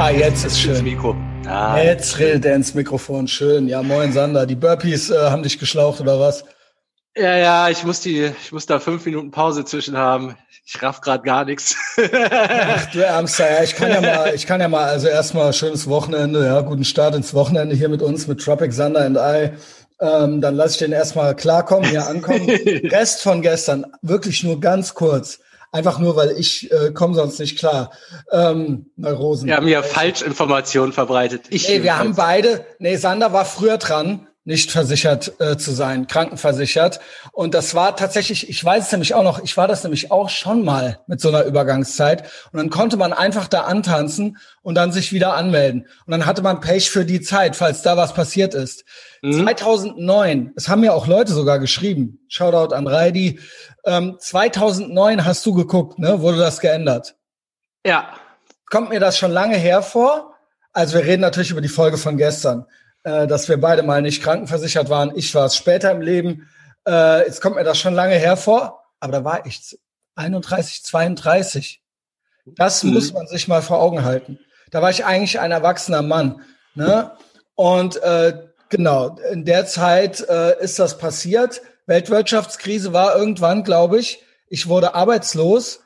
Ah, jetzt ist schön. Mikro. Ah. Jetzt redet er ins Mikrofon. Schön. Ja, moin Sander. Die Burpees äh, haben dich geschlaucht oder was? Ja, ja, ich muss die, ich muss da fünf Minuten Pause zwischen haben. Ich raff gerade gar nichts. Ach, du Ärmster, ja, ich kann ja mal, ich kann ja mal, also erstmal schönes Wochenende, ja, guten Start ins Wochenende hier mit uns, mit Tropic Sander and I. Ähm, dann lasse ich den erstmal klarkommen, hier ankommen. Rest von gestern, wirklich nur ganz kurz. Einfach nur, weil ich äh, komme sonst nicht klar. Ähm, Neurosen. Wir haben ja Falschinformationen verbreitet. Ich nee, wir haben beide, nee, Sander war früher dran, nicht versichert äh, zu sein, krankenversichert. Und das war tatsächlich, ich weiß es nämlich auch noch, ich war das nämlich auch schon mal mit so einer Übergangszeit. Und dann konnte man einfach da antanzen und dann sich wieder anmelden. Und dann hatte man Pech für die Zeit, falls da was passiert ist. Mhm. 2009, es haben ja auch Leute sogar geschrieben, Shoutout an Reidi, ähm, 2009 hast du geguckt, ne? Wurde das geändert? Ja. Kommt mir das schon lange her vor? Also wir reden natürlich über die Folge von gestern, äh, dass wir beide mal nicht krankenversichert waren. Ich war es später im Leben. Äh, jetzt kommt mir das schon lange her vor, aber da war ich 31, 32. Das mhm. muss man sich mal vor Augen halten. Da war ich eigentlich ein erwachsener Mann. Ne? Und äh, genau, in der Zeit äh, ist das passiert. Weltwirtschaftskrise war irgendwann, glaube ich. Ich wurde arbeitslos.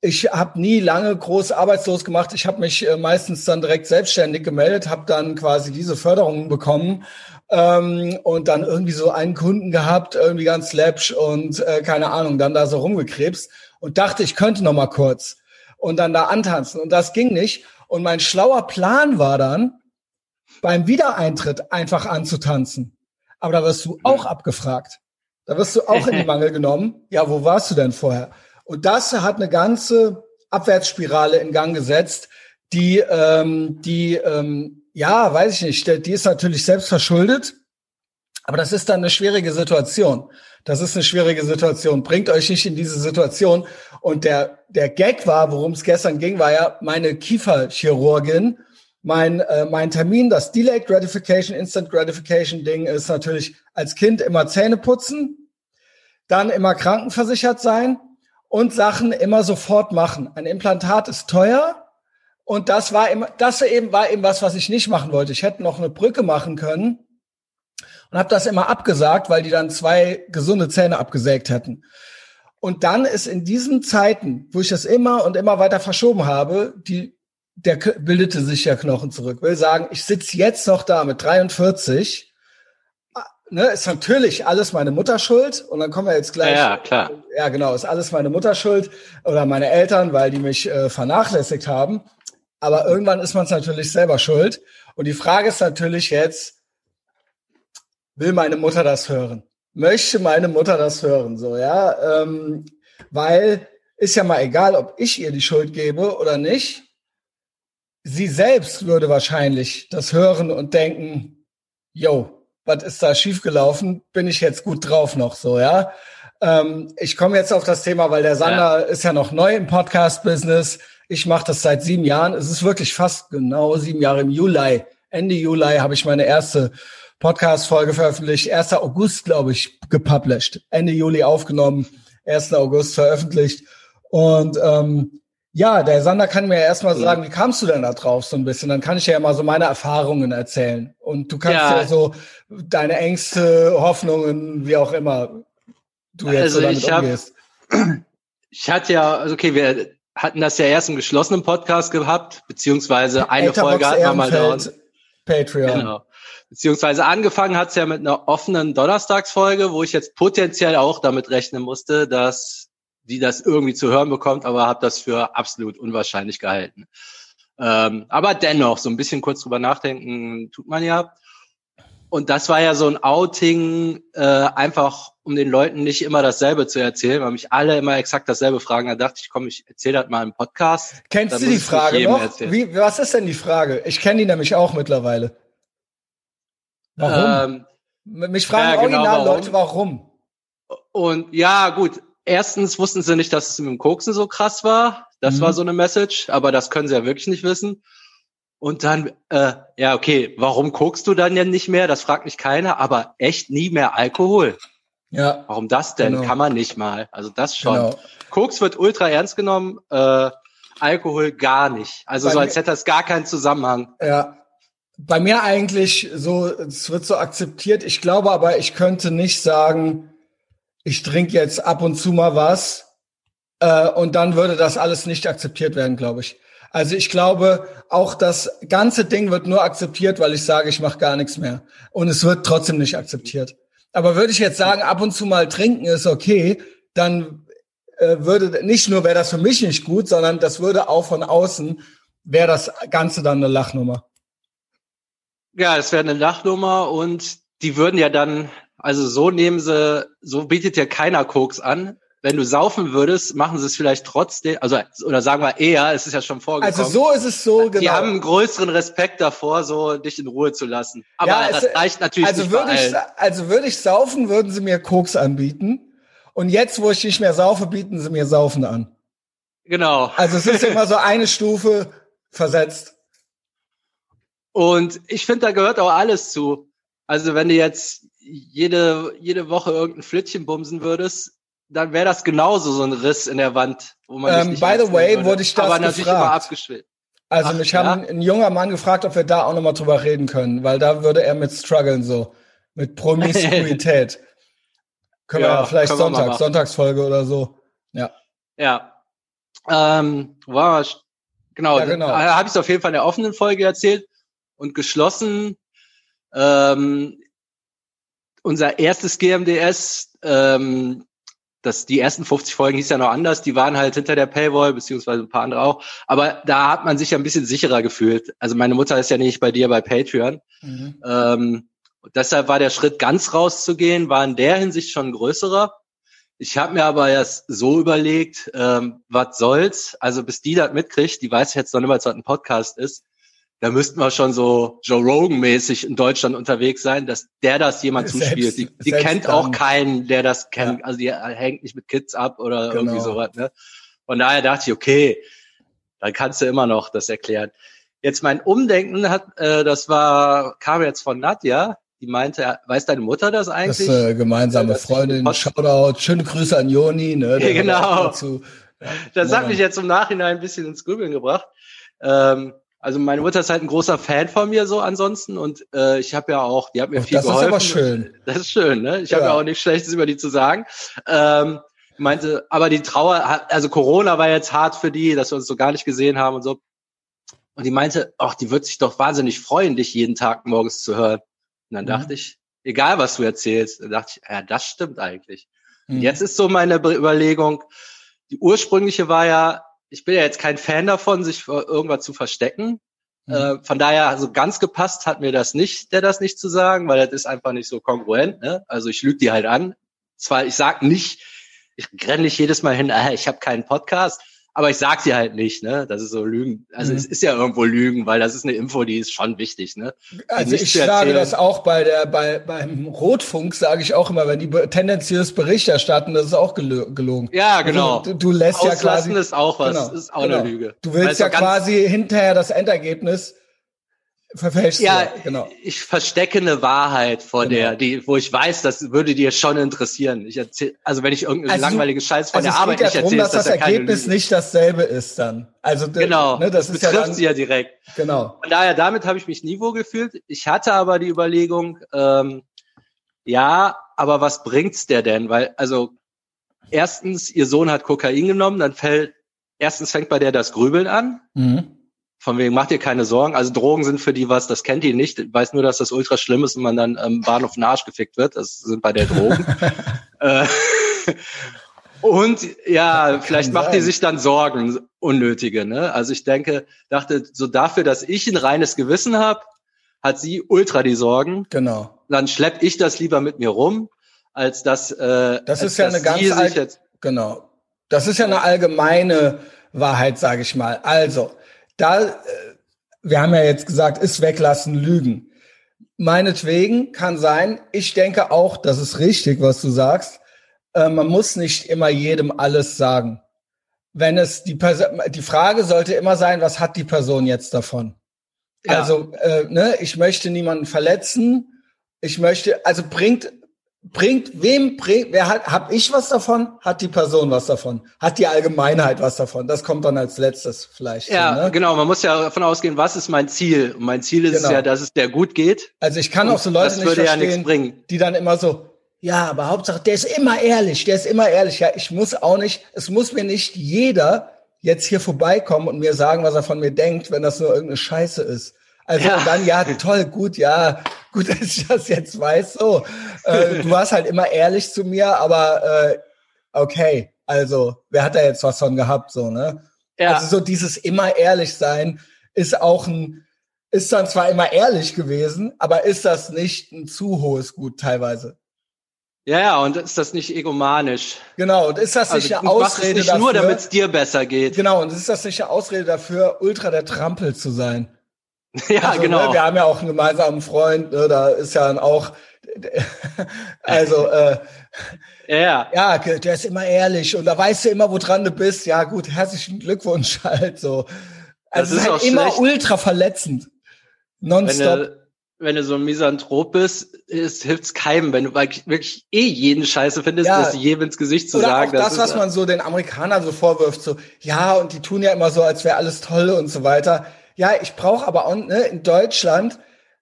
Ich habe nie lange groß arbeitslos gemacht. Ich habe mich äh, meistens dann direkt selbstständig gemeldet, habe dann quasi diese Förderungen bekommen ähm, und dann irgendwie so einen Kunden gehabt, irgendwie ganz läppsch und äh, keine Ahnung, dann da so rumgekrebst und dachte, ich könnte noch mal kurz und dann da antanzen und das ging nicht. Und mein schlauer Plan war dann, beim Wiedereintritt einfach anzutanzen. Aber da wirst du auch abgefragt. Da wirst du auch in die Mangel genommen. Ja, wo warst du denn vorher? Und das hat eine ganze Abwärtsspirale in Gang gesetzt, die, ähm, die, ähm, ja, weiß ich nicht, die ist natürlich selbst verschuldet, aber das ist dann eine schwierige Situation. Das ist eine schwierige Situation. Bringt euch nicht in diese Situation. Und der, der Gag war, worum es gestern ging, war ja meine Kieferchirurgin. Mein, äh, mein Termin, das Delayed Gratification, Instant Gratification Ding ist natürlich als Kind immer Zähne putzen, dann immer krankenversichert sein und Sachen immer sofort machen. Ein Implantat ist teuer und das war immer, das eben war eben was, was ich nicht machen wollte. Ich hätte noch eine Brücke machen können und habe das immer abgesagt, weil die dann zwei gesunde Zähne abgesägt hätten. Und dann ist in diesen Zeiten, wo ich das immer und immer weiter verschoben habe, die der bildete sich ja Knochen zurück. Will sagen, ich sitze jetzt noch da mit 43 ne, ist natürlich alles meine Mutter schuld und dann kommen wir jetzt gleich. Ja, klar. Ja, genau, ist alles meine Mutter schuld oder meine Eltern, weil die mich äh, vernachlässigt haben. Aber irgendwann ist man es natürlich selber schuld. Und die Frage ist natürlich jetzt, will meine Mutter das hören? Möchte meine Mutter das hören? So, ja, ähm, weil ist ja mal egal, ob ich ihr die Schuld gebe oder nicht. Sie selbst würde wahrscheinlich das hören und denken, yo, was ist da schiefgelaufen? Bin ich jetzt gut drauf noch so, ja? Ähm, ich komme jetzt auf das Thema, weil der Sander ja. ist ja noch neu im Podcast-Business. Ich mache das seit sieben Jahren. Es ist wirklich fast genau sieben Jahre im Juli. Ende Juli habe ich meine erste Podcast-Folge veröffentlicht. 1. August, glaube ich, gepublished. Ende Juli aufgenommen, 1. August veröffentlicht. Und ähm, ja, der Sander kann mir erstmal sagen, wie kamst du denn da drauf so ein bisschen? Dann kann ich ja mal so meine Erfahrungen erzählen. Und du kannst ja, ja so deine Ängste, Hoffnungen, wie auch immer du jetzt also so damit ich umgehst. Hab, ich hatte ja, also okay, wir hatten das ja erst im geschlossenen Podcast gehabt, beziehungsweise eine Etherbox Folge hatten wir mal da. Patreon. Genau. Beziehungsweise angefangen hat's ja mit einer offenen Donnerstagsfolge, wo ich jetzt potenziell auch damit rechnen musste, dass die das irgendwie zu hören bekommt, aber habe das für absolut unwahrscheinlich gehalten. Ähm, aber dennoch, so ein bisschen kurz drüber nachdenken tut man ja. Und das war ja so ein Outing, äh, einfach um den Leuten nicht immer dasselbe zu erzählen, weil mich alle immer exakt dasselbe fragen. Da dachte ich, komm, ich erzähle das mal im Podcast. Kennst du die Frage noch? Wie, was ist denn die Frage? Ich kenne die nämlich auch mittlerweile. Warum? Ähm, mich fragen ja, genau, original warum? Leute, warum? Und ja, gut, erstens wussten sie nicht, dass es mit dem Koksen so krass war. Das mhm. war so eine Message, aber das können sie ja wirklich nicht wissen. Und dann, äh, ja, okay, warum kokst du dann ja nicht mehr? Das fragt mich keiner, aber echt nie mehr Alkohol. Ja. Warum das denn? Genau. Kann man nicht mal. Also das schon. Genau. Koks wird ultra ernst genommen, äh, Alkohol gar nicht. Also Bei so als hätte das gar keinen Zusammenhang. Ja. Bei mir eigentlich so, es wird so akzeptiert. Ich glaube aber, ich könnte nicht sagen, ich trinke jetzt ab und zu mal was äh, und dann würde das alles nicht akzeptiert werden, glaube ich. Also ich glaube, auch das ganze Ding wird nur akzeptiert, weil ich sage, ich mache gar nichts mehr. Und es wird trotzdem nicht akzeptiert. Aber würde ich jetzt sagen, ab und zu mal trinken ist okay, dann äh, würde nicht nur wäre das für mich nicht gut, sondern das würde auch von außen wäre das Ganze dann eine Lachnummer. Ja, es wäre eine Lachnummer und die würden ja dann, also so nehmen sie, so bietet ja keiner Koks an wenn du saufen würdest, machen sie es vielleicht trotzdem, also oder sagen wir eher, es ist ja schon vorgekommen. Also so ist es so, genau. Die haben einen größeren Respekt davor, so dich in Ruhe zu lassen. Aber ja, das reicht natürlich also nicht würde ich, Also würde ich saufen, würden sie mir Koks anbieten. Und jetzt, wo ich nicht mehr saufe, bieten sie mir Saufen an. Genau. Also es ist immer so eine Stufe versetzt. Und ich finde, da gehört auch alles zu. Also wenn du jetzt jede, jede Woche irgendein Flittchen bumsen würdest, dann wäre das genauso so ein Riss in der Wand, wo man ähm, nicht By the way, würde. wurde ich das Aber natürlich gefragt. immer abgeschwitzt. Also Ach, mich ja? haben ein junger Mann gefragt, ob wir da auch nochmal drüber reden können, weil da würde er mit strugglen so, mit Promiskuität. können ja, wir vielleicht können Sonntag, Sonntagsfolge oder so. Ja. Ja. Ähm, war genau, ja, genau. Da habe ich es auf jeden Fall in der offenen Folge erzählt und geschlossen. Ähm, unser erstes GMDS, ähm, das, die ersten 50 Folgen hieß ja noch anders, die waren halt hinter der Paywall, beziehungsweise ein paar andere auch. Aber da hat man sich ja ein bisschen sicherer gefühlt. Also meine Mutter ist ja nicht bei dir bei Patreon. Mhm. Ähm, deshalb war der Schritt ganz rauszugehen, war in der Hinsicht schon größerer. Ich habe mir aber erst so überlegt, ähm, was soll's, also bis die das mitkriegt, die weiß jetzt noch nicht mal, was ein Podcast ist, da müssten wir schon so Joe Rogan-mäßig in Deutschland unterwegs sein, dass der das jemand selbst, zuspielt. Die, die kennt dann. auch keinen, der das kennt. Ja. Also die hängt nicht mit Kids ab oder genau. irgendwie sowas. Ne? Von daher dachte ich, okay, dann kannst du immer noch das erklären. Jetzt mein Umdenken hat, äh, das war kam jetzt von Nadja. Die meinte, weiß deine Mutter das eigentlich? Das äh, gemeinsame ja, Freundin, Shoutout, schöne Grüße an Joni. Ne, ja, genau. Dazu, ja, das hat mich jetzt im Nachhinein ein bisschen ins Grübeln gebracht. Ähm, also meine Mutter ist halt ein großer Fan von mir so ansonsten und äh, ich habe ja auch, die hat mir oh, viel das geholfen. Das ist aber schön. Das ist schön, ne? Ich ja. habe ja auch nichts Schlechtes über die zu sagen. Ähm, meinte, aber die Trauer, also Corona war jetzt hart für die, dass wir uns so gar nicht gesehen haben und so. Und die meinte, ach, die wird sich doch wahnsinnig freuen, dich jeden Tag morgens zu hören. Und dann mhm. dachte ich, egal was du erzählst, dann dachte ich, ja, das stimmt eigentlich. Mhm. Jetzt ist so meine Überlegung, die ursprüngliche war ja, ich bin ja jetzt kein Fan davon, sich vor irgendwas zu verstecken. Mhm. Äh, von daher, also ganz gepasst hat mir das nicht, der das nicht zu sagen, weil das ist einfach nicht so kongruent. Ne? Also ich lüge die halt an. Zwar, ich sag nicht, ich renne nicht jedes Mal hin, äh, ich habe keinen Podcast, aber ich sag sie halt nicht, ne? Das ist so Lügen. Also mhm. es ist ja irgendwo Lügen, weil das ist eine Info, die ist schon wichtig, ne? Also ich sage das auch bei der bei beim Rotfunk sage ich auch immer, wenn die tendenziös Bericht erstatten, das ist auch gelogen. Ja, genau. Also, du, du, lässt Auslassen ja quasi ist auch was, genau, ist auch genau. eine Lüge. Du willst also ja quasi hinterher das Endergebnis verfälscht ja, ja, genau. Ich verstecke eine Wahrheit vor genau. der, die, wo ich weiß, das würde dir schon interessieren. Ich erzähl, also wenn ich irgendeine also langweilige Scheiß von also der Arbeit nicht erzähle, dass das, das Ergebnis nicht dasselbe ist dann. Also genau, ne, das, das betrifft ja dann, sie ja direkt. Genau. Von daher, damit habe ich mich nie wohl gefühlt. Ich hatte aber die Überlegung, ähm, ja, aber was bringt's der denn? Weil also erstens, ihr Sohn hat Kokain genommen, dann fällt erstens fängt bei der das Grübeln an. Mhm von wegen, macht ihr keine Sorgen. Also Drogen sind für die was, das kennt ihr nicht. Ich weiß nur, dass das ultra schlimm ist und man dann am Bahnhof in Arsch gefickt wird. Das sind bei der Drogen. äh, und ja, vielleicht macht die sich dann Sorgen, unnötige. Ne? Also ich denke, dachte, so dafür, dass ich ein reines Gewissen habe, hat sie ultra die Sorgen. Genau. Dann schlepp ich das lieber mit mir rum, als dass äh, das ist ja eine ganz jetzt genau. Das ist ja eine allgemeine Wahrheit, sage ich mal. Also da, äh, wir haben ja jetzt gesagt, ist weglassen, lügen. Meinetwegen kann sein, ich denke auch, das ist richtig, was du sagst. Äh, man muss nicht immer jedem alles sagen. Wenn es die Person, die Frage sollte immer sein, was hat die Person jetzt davon? Ja. Also, äh, ne, ich möchte niemanden verletzen. Ich möchte, also bringt bringt, wem bringt, wer hat, hab ich was davon? Hat die Person was davon? Hat die Allgemeinheit was davon? Das kommt dann als letztes vielleicht. Ja, so, ne? genau. Man muss ja davon ausgehen, was ist mein Ziel? Und mein Ziel ist Genau. es ja, dass es der gut geht. Also ich kann auch so Leute nicht ja verstehen, bringen. die dann immer so, ja, aber Hauptsache, der ist immer ehrlich, der ist immer ehrlich. Ja, ich muss auch nicht, es muss mir nicht jeder jetzt hier vorbeikommen und mir sagen, was er von mir denkt, wenn das nur irgendeine Scheiße ist. Also Ja. dann, ja, toll, gut, ja, gut, dass ich das jetzt weiß. So, äh, du warst halt immer ehrlich zu mir, aber äh, okay, also wer hat da jetzt was von gehabt, so, ne? Ja, Also so dieses immer ehrlich sein ist auch ein, ist dann zwar immer ehrlich gewesen, aber ist das nicht ein zu hohes Gut teilweise? ja, ja. Und ist das nicht egomanisch? Genau, und ist das Also nicht eine machst es Ausrede nicht dafür? nur, damit es dir besser geht. genau, und ist das nicht eine Ausrede dafür, ultra der Trampel zu sein? Ja, Also, genau. Ne, wir haben ja auch einen gemeinsamen Freund, ne, da ist ja dann auch, also äh, ja, ja, der ist immer ehrlich und da weißt du immer, woran du bist. Ja, gut, herzlichen Glückwunsch halt so. Also Das es ist ist halt immer schlecht. ultra verletzend. wenn Nonstop. du, wenn du so ein Misanthrop bist, ist, hilft's keinem, wenn du wirklich eh jeden Scheiße findest, Ja. das jedem ins Gesicht zu Oder sagen. auch das, ist, was man so den Amerikanern so vorwirft, so, ja, und die tun ja immer so, als wäre alles toll und so weiter. Ja, ich brauche aber auch, ne, in Deutschland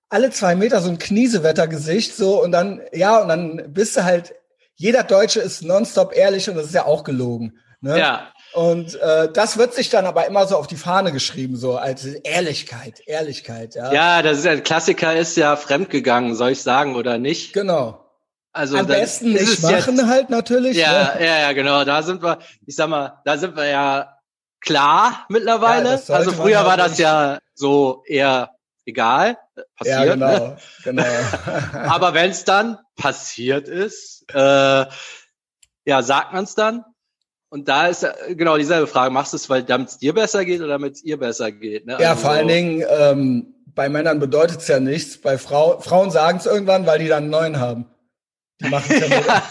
alle zwei Meter so ein Kniesewettergesicht, so, und dann, ja, und dann bist du halt, jeder Deutsche ist nonstop ehrlich und das ist ja auch gelogen. Ne? Ja, Und äh, das wird sich dann aber immer so auf die Fahne geschrieben, so als Ehrlichkeit, Ehrlichkeit, ja. ja, das ist ein Klassiker, ist ja fremdgegangen, soll ich sagen oder nicht? Genau. Also Am besten nicht machen Jetzt, halt natürlich. ja, ne? ja, ja, genau. Da sind wir, ich sag mal, da sind wir ja klar mittlerweile. Ja, also früher war das ja so eher egal, passiert. ja, ne? genau, genau. Aber wenn es dann passiert ist, äh, ja, sagt man es dann? Und da ist äh, genau dieselbe Frage. Machst du es, weil damit es dir besser geht oder damit es ihr besser geht? Ne? Ja, Also vor allen so- Dingen, ähm, bei Männern bedeutet es ja nichts. Bei Frau, Frauen sagen es irgendwann, weil die dann einen neuen haben. Die machen es ja nur. ja,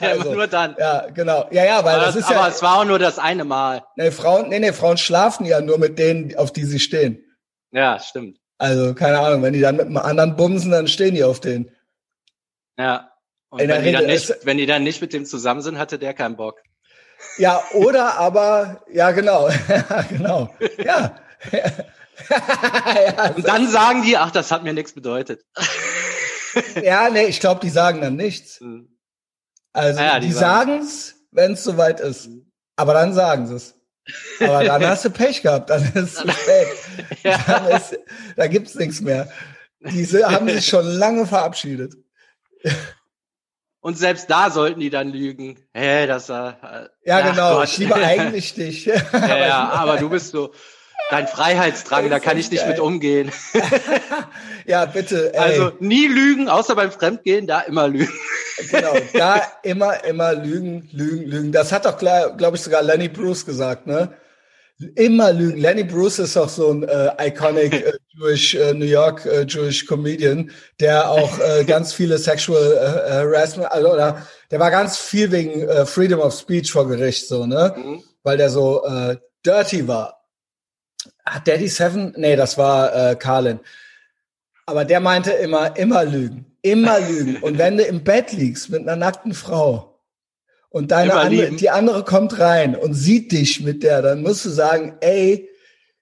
also, nur dann. ja, genau. Ja, ja, weil aber das ist aber ja. es war auch nur das eine Mal. Nee, Frauen, nee, nee, Frauen schlafen ja nur mit denen, auf die sie stehen. Ja, stimmt. Also, keine Ahnung, wenn die dann mit einem anderen bumsen, dann stehen die auf denen. Ja. Und wenn die, dann nicht, wenn die dann nicht mit dem zusammen sind, hatte der keinen Bock. Ja, oder aber, ja, genau. Genau. Ja. ja, Und dann sagen die, ach, das hat mir nichts bedeutet. Ja, nee, ich glaube, die sagen dann nichts. Hm. Also, Ja, die, die sagen es, wenn es soweit ist. Mhm. Aber dann sagen sie es. Aber dann hast du Pech gehabt, dann ist es zu spät. Ja. Dann ist, da gibt's nichts mehr. Diese haben sich schon lange verabschiedet. Und selbst da sollten die dann lügen. Hä, das war. Äh, Ja, ach genau. Gott. Ich liebe eigentlich dich. Ja, ja, aber du bist so. Dein Freiheitsdrang, da kann ich nicht mit geil. umgehen. ja, bitte. Ey, Also nie lügen, außer beim Fremdgehen, da immer lügen. genau. Da immer, immer lügen, lügen, lügen. Das hat doch, glaube ich, sogar Lenny Bruce gesagt, ne? Immer lügen. Lenny Bruce ist auch so ein äh, iconic äh, Jewish äh, New York äh, Jewish Comedian, der auch äh, ganz viele Sexual äh, Harassment, also, oder der war ganz viel wegen äh, Freedom of Speech vor Gericht, so, ne? Mhm. Weil der so äh, dirty war. Hat Daddy Seven? Nee, das war äh, Carlin. Aber der meinte immer, immer lügen. Immer lügen. Und wenn du im Bett liegst mit einer nackten Frau und deine andere, die andere kommt rein und sieht dich mit der, dann musst du sagen, ey,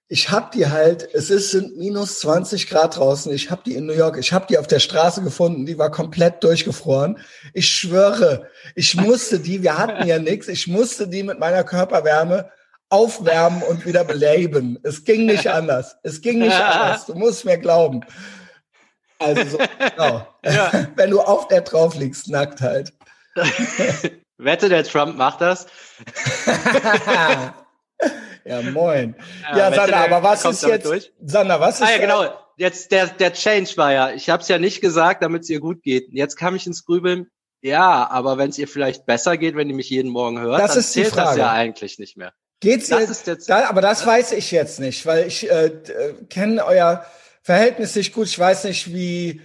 ich hab die halt, es ist sind minus 20 Grad draußen, ich hab die in New York, ich hab die auf der Straße gefunden, die war komplett durchgefroren. Ich schwöre, ich musste die, wir hatten ja nichts, ich musste die mit meiner Körperwärme aufwärmen und wieder beleben. Es ging nicht anders. Es ging nicht anders. Du musst mir glauben. Also so, genau. Ja. Wenn du auf der drauf liegst, nackt halt. Wette, der Trump macht das. ja, moin. Ja, Ja, wette, Sander, der aber was ist jetzt, durch. Sander, was ist Ah ja, genau. Jetzt der, der Change war ja, ich habe es ja nicht gesagt, damit es ihr gut geht. Jetzt kam ich ins Grübeln. Ja, aber wenn es ihr vielleicht besser geht, wenn die mich jeden Morgen hört, Das dann ist zählt das ja eigentlich nicht mehr. Geht's Das jetzt, jetzt- da, aber das weiß ich jetzt nicht, weil ich äh, äh, kenne euer Verhältnis nicht gut. Ich weiß nicht, wie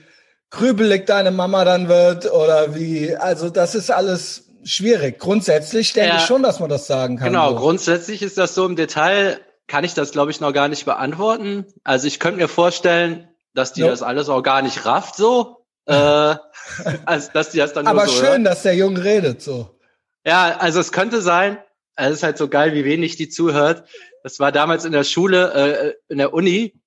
grübelig deine Mama dann wird oder wie, also das ist alles schwierig. Grundsätzlich denke Ja. ich schon, dass man das sagen kann. Genau, so. grundsätzlich ist das so im Detail, kann ich das, glaube ich, noch gar nicht beantworten. Also ich könnte mir vorstellen, dass die Ja. das alles auch gar nicht rafft so. äh, als dass die das dann Aber so schön, hören. dass der Junge redet so. Ja, also es könnte sein, also es ist halt so geil, wie wenig die zuhört. Das war damals in der Schule, äh, in der Uni,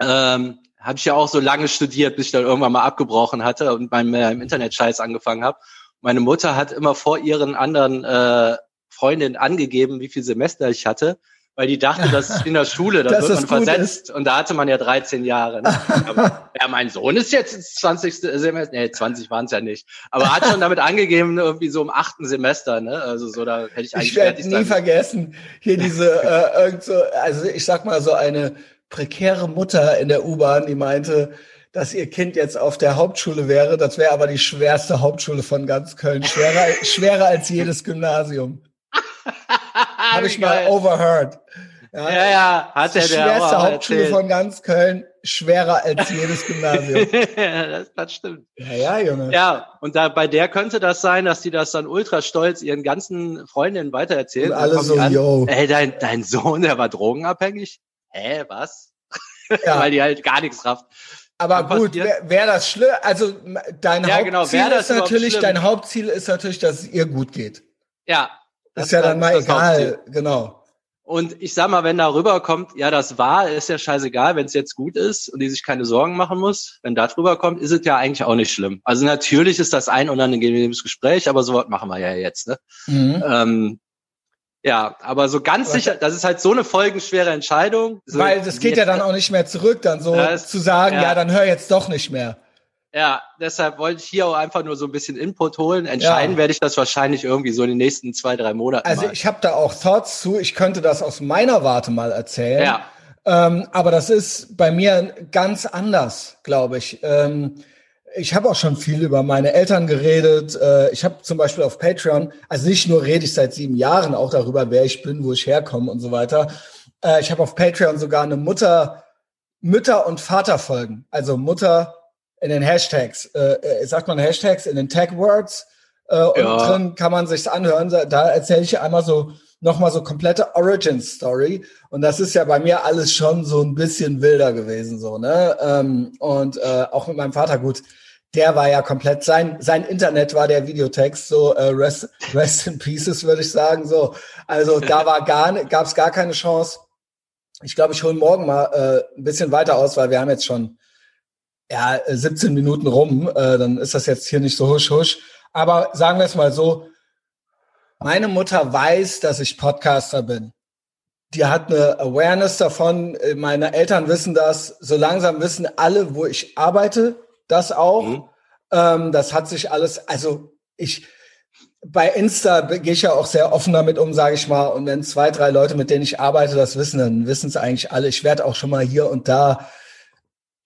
ähm, habe ich ja auch so lange studiert, bis ich dann irgendwann mal abgebrochen hatte und beim äh, im Internet-Scheiß angefangen habe. Meine Mutter hat immer vor ihren anderen äh, Freundinnen angegeben, wie viel Semester ich hatte, weil die dachte, dass in der Schule, da wird man versetzt und da hatte man ja 13 Jahre. Ne? Aber, ja, mein Sohn ist jetzt ins 20. Semester, nee, 20 waren es ja nicht, aber hat schon damit angegeben, irgendwie so im achten Semester, ne? Also so, da hätte ich eigentlich Ich werde nie sein. vergessen, hier diese, äh, irgend so, also ich sag mal so eine prekäre Mutter in der U-Bahn, die meinte, dass ihr Kind jetzt auf der Hauptschule wäre. Das wäre aber die schwerste Hauptschule von ganz Köln. Schwerer, schwerer als jedes Gymnasium. Habe ich mal overheard. Ja, ja, hat die er der schwerste Hauptschule erzählt. von ganz Köln, schwerer als jedes Gymnasium. das, das stimmt. Ja, ja, Junge. Ja, und da bei der könnte das sein, dass die das dann ultra stolz ihren ganzen Freundinnen weitererzählen. Und alle so, an, yo. Ey, dein, dein Sohn, der war drogenabhängig? Hä, was? Ja. Weil die halt gar nichts rafft. Aber Dann gut, wäre wär das schlimm? Also dein Ja, Hauptziel genau, wär das ist natürlich, dein Hauptziel ist natürlich, dass es ihr gut geht. Ja. Ist ja dann mal das egal, genau. Und ich sag mal, wenn da rüberkommt, ja, das war, ist ja scheißegal, wenn es jetzt gut ist und die sich keine Sorgen machen muss, wenn da drüber kommt, ist es ja eigentlich auch nicht schlimm. Also natürlich ist das ein unangenehmes Gespräch, aber sowas machen wir ja jetzt, ne? Mhm. Ähm, ja, aber so ganz Aber sicher, das ist halt so eine folgenschwere Entscheidung. So, Weil das geht ja dann auch nicht mehr zurück, dann so Ja, es- zu sagen, ja. ja. dann hör jetzt doch nicht mehr. Ja, deshalb wollte ich hier auch einfach nur so ein bisschen Input holen. Entscheiden Ja. werde ich das wahrscheinlich irgendwie so in den nächsten zwei, drei Monaten Also mal. ich habe da auch Thoughts zu, ich könnte das aus meiner Warte mal erzählen. ja, Ähm, aber das ist bei mir ganz anders, glaube ich. Ähm, ich habe auch schon viel über meine Eltern geredet. Äh, ich habe zum Beispiel auf Patreon, also nicht nur rede ich seit sieben Jahren auch darüber, wer ich bin, wo ich herkomme und so weiter. Äh, ich habe auf Patreon sogar eine Mutter, Mütter- und Vaterfolgen. Also Mutter in den Hashtags. Äh, äh, sagt man Hashtags in den Tag-Words. Äh, und Ja. drin kann man sich's anhören. Da- erzähle ich einmal so nochmal so komplette Origin Story. Und das ist ja bei mir alles schon so ein bisschen wilder gewesen, so, ne? Ähm, und äh, auch mit meinem Vater, gut, der war ja komplett, sein, sein Internet war der Videotext, so äh, rest, rest in Pieces, würde ich sagen. So. Also da war gar gab es gar keine Chance. Ich glaube, ich hole morgen mal äh, ein bisschen weiter aus, weil wir haben jetzt schon ja, äh, 17 Minuten rum. Äh, dann ist das jetzt hier nicht so husch husch. Aber sagen wir es mal so, meine Mutter weiß, dass ich Podcaster bin. Die hat eine Awareness davon. Äh, Meine Eltern wissen das. So langsam wissen alle, wo ich arbeite, das auch. Mhm. Ähm, das hat sich alles, also ich, bei Insta gehe ich ja auch sehr offen damit um, sage ich mal. Und wenn zwei, drei Leute, mit denen ich arbeite, das wissen, dann wissen es eigentlich alle. Ich werde auch schon mal hier und da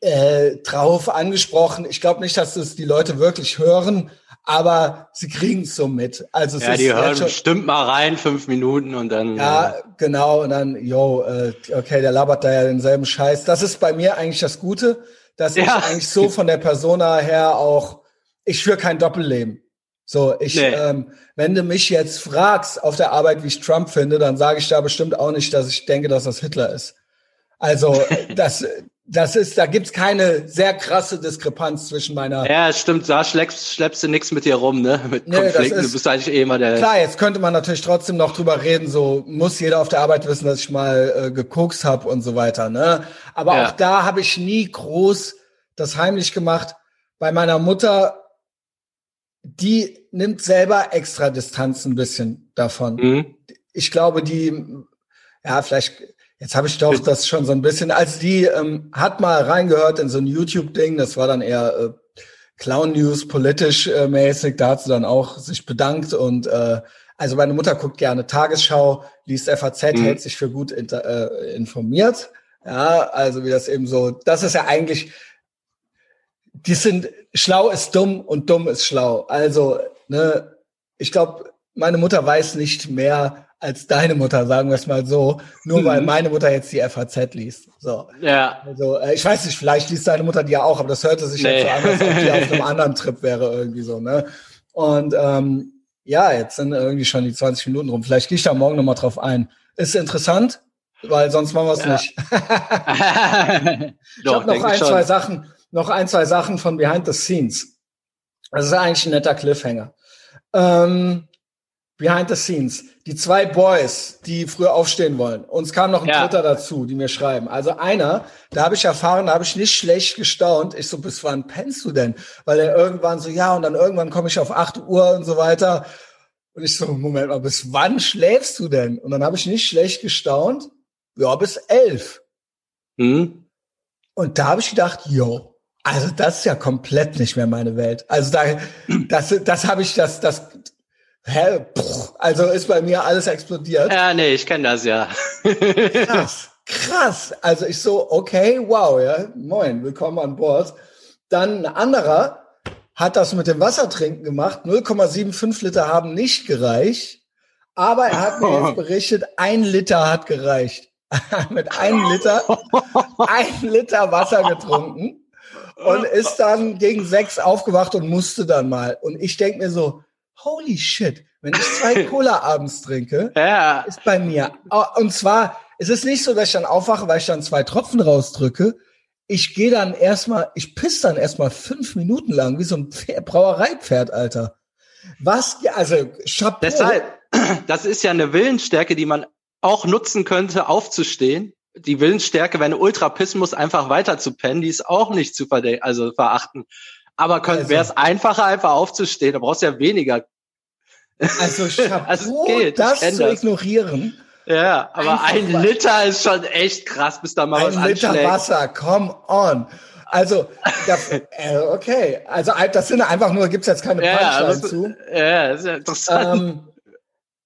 äh, drauf angesprochen. Ich glaube nicht, dass es die Leute wirklich hören, aber sie kriegen es so mit. Also es ja, ist die hören schon- bestimmt mal rein, fünf Minuten und dann. ja, genau. Und dann, yo, äh, okay, der labert da ja denselben Scheiß. Das ist bei mir eigentlich das Gute, dass ich Ja. eigentlich so von der Persona her auch, ich führe kein Doppelleben. So, ich, Nee. ähm, wenn du mich jetzt fragst auf der Arbeit, wie ich Trump finde, dann sage ich da bestimmt auch nicht, dass ich denke, dass das Hitler ist. Also, das, das ist, da gibt's keine sehr krasse Diskrepanz zwischen meiner Ja, stimmt, da schleppst, schleppst du nichts mit dir rum, ne? Mit Nee, Konflikten. Du ist- bist eigentlich eh immer der. Klar, jetzt könnte man natürlich trotzdem noch drüber reden, so muss jeder auf der Arbeit wissen, dass ich mal äh, gekokst habe und so weiter. Ne? Aber Ja. auch da habe ich nie groß das heimlich gemacht. Bei meiner Mutter, die nimmt selber extra Distanz ein bisschen davon. Mhm. Ich glaube, die, ja, vielleicht, jetzt habe ich doch das schon so ein bisschen, als die ähm, hat mal reingehört in so ein YouTube-Ding, das war dann eher äh, Clown News politisch äh, mäßig, da hat sie dann auch sich bedankt und äh, also meine Mutter guckt gerne Tagesschau, liest FAZ, Mhm. hält sich für gut äh, informiert. Ja, also wie das eben so, das ist ja eigentlich, die sind, schlau ist dumm und dumm ist schlau. Also, ne, ich glaube, meine Mutter weiß nicht mehr als deine Mutter, sagen wir es mal so, nur weil Mhm. meine Mutter jetzt die FAZ liest. So. Ja. Also, äh, ich weiß nicht, vielleicht liest deine Mutter die ja auch, aber das hörte sich Nee. jetzt so an, als ob die auf einem anderen Trip wäre, irgendwie so, ne? Und ähm, ja, jetzt sind irgendwie schon die 20 Minuten rum. Vielleicht gehe ich da morgen nochmal drauf ein. Ist interessant, weil sonst machen wir es Ja. nicht. ich habe noch ein, schon. zwei Sachen. noch ein, zwei Sachen von Behind the Scenes. Das ist eigentlich ein netter Cliffhanger. Ähm, Behind the Scenes. Die zwei Boys, die früher aufstehen wollen. Uns kam noch ein ja. dritter dazu, die mir schreiben. Also einer, da habe ich erfahren, da habe ich nicht schlecht gestaunt. Ich so, bis wann pennst du denn? Weil er irgendwann so, ja, und dann irgendwann komme ich auf acht Uhr und so weiter. Und ich so, Moment mal, bis wann schläfst du denn? Und dann habe ich nicht schlecht gestaunt. Ja, bis elf. Mhm. Und da habe ich gedacht, yo, also das ist ja komplett nicht mehr meine Welt. Also da, das, das habe ich, das, das, hä, also ist bei mir alles explodiert. Ja, nee, ich kenne das ja. krass, krass. Also ich so, okay, wow, ja, moin, willkommen an Bord. Dann ein anderer hat das mit dem Wassertrinken gemacht. 0,75 Liter haben nicht gereicht. Aber er hat mir jetzt berichtet, ein Liter hat gereicht. mit einem Liter, ein Liter Wasser getrunken und ist dann gegen sechs aufgewacht und musste dann mal. Und ich denke mir so, holy shit, wenn ich zwei Cola abends trinke, ja. ist bei mir. Und zwar, es ist nicht so, dass ich dann aufwache, weil ich dann zwei Tropfen rausdrücke. Ich gehe dann erstmal, ich piss dann erstmal fünf Minuten lang, wie so ein Pferd, Brauereipferd, Alter. Was, also, Chapeau. Deshalb, das ist ja eine Willensstärke, die man auch nutzen könnte, aufzustehen die Willensstärke, wenn Ultrapismus einfach weiter zu pennen, die ist auch nicht zu also verachten. Aber also, wäre es einfacher, einfach aufzustehen, da brauchst du ja weniger. Also, Chapeau, also geht, das zu das. ignorieren. Ja, aber ein Liter ist schon echt krass, bis da mal ein was Ein Liter Wasser, come on. Also, das, äh, okay. Also, das sind einfach nur, gibt's jetzt keine ja, Punchline zu. Ja, ist ja interessant. Ähm,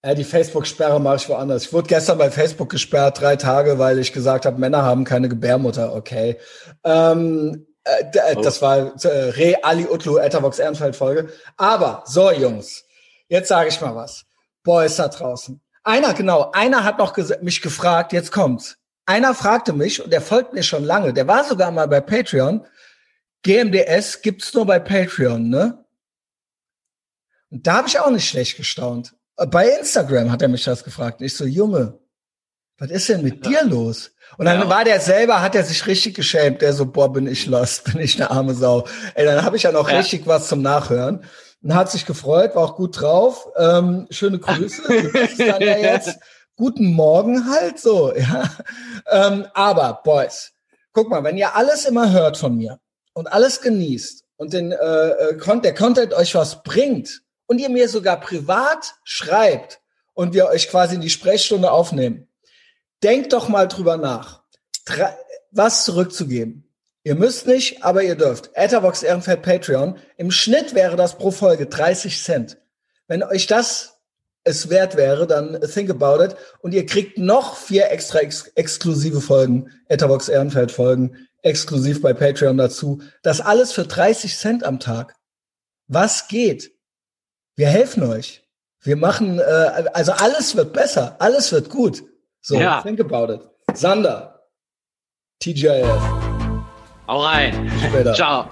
ja, die Facebook-Sperre mache ich woanders. Ich wurde gestern bei Facebook gesperrt, drei Tage, weil ich gesagt habe, Männer haben keine Gebärmutter. Okay. Ähm, äh, äh oh. Das war äh, Re Ali Utlu Etavox Ehrenfeld Folge. Aber so Jungs, jetzt sage ich mal was. Boys da draußen. Einer genau, einer hat noch mich gefragt. Jetzt kommt's. Einer fragte mich und der folgt mir schon lange. Der war sogar mal bei Patreon. GMDS gibt's nur bei Patreon, ne? Und da habe ich auch nicht schlecht gestaunt. Bei Instagram hat er mich das gefragt. Ich so, Junge, was ist denn mit dir los? Und dann ja. war der selber, hat er sich richtig geschämt. Der so, boah, bin ich lost, bin ich eine arme Sau. Ey, dann habe ich ja noch ja. richtig was zum Nachhören. Und hat sich gefreut, war auch gut drauf. Ähm, schöne Grüße. dann ja jetzt. Guten Morgen halt so, ja. Ähm, aber, Boys, guck mal, wenn ihr alles immer hört von mir und alles genießt und den, äh, äh der Content euch was bringt, und ihr mir sogar privat schreibt und wir euch quasi in die Sprechstunde aufnehmen, denkt doch mal drüber nach, was zurückzugeben. Ihr müsst nicht, aber ihr dürft. Etherbox Ehrenfeld Patreon. Im Schnitt wäre das pro Folge 30 Cent. Wenn euch das es wert wäre, dann think about it. Und ihr kriegt noch vier extra ex exklusive Folgen, Etherbox Ehrenfeld Folgen, exklusiv bei Patreon dazu. Das alles für 30 Cent am Tag. Was geht? Wir helfen euch. Wir machen, äh, also alles wird besser, alles wird gut. So, ja. think about it. Sander, TGIF. Hau rein. Später. Ciao.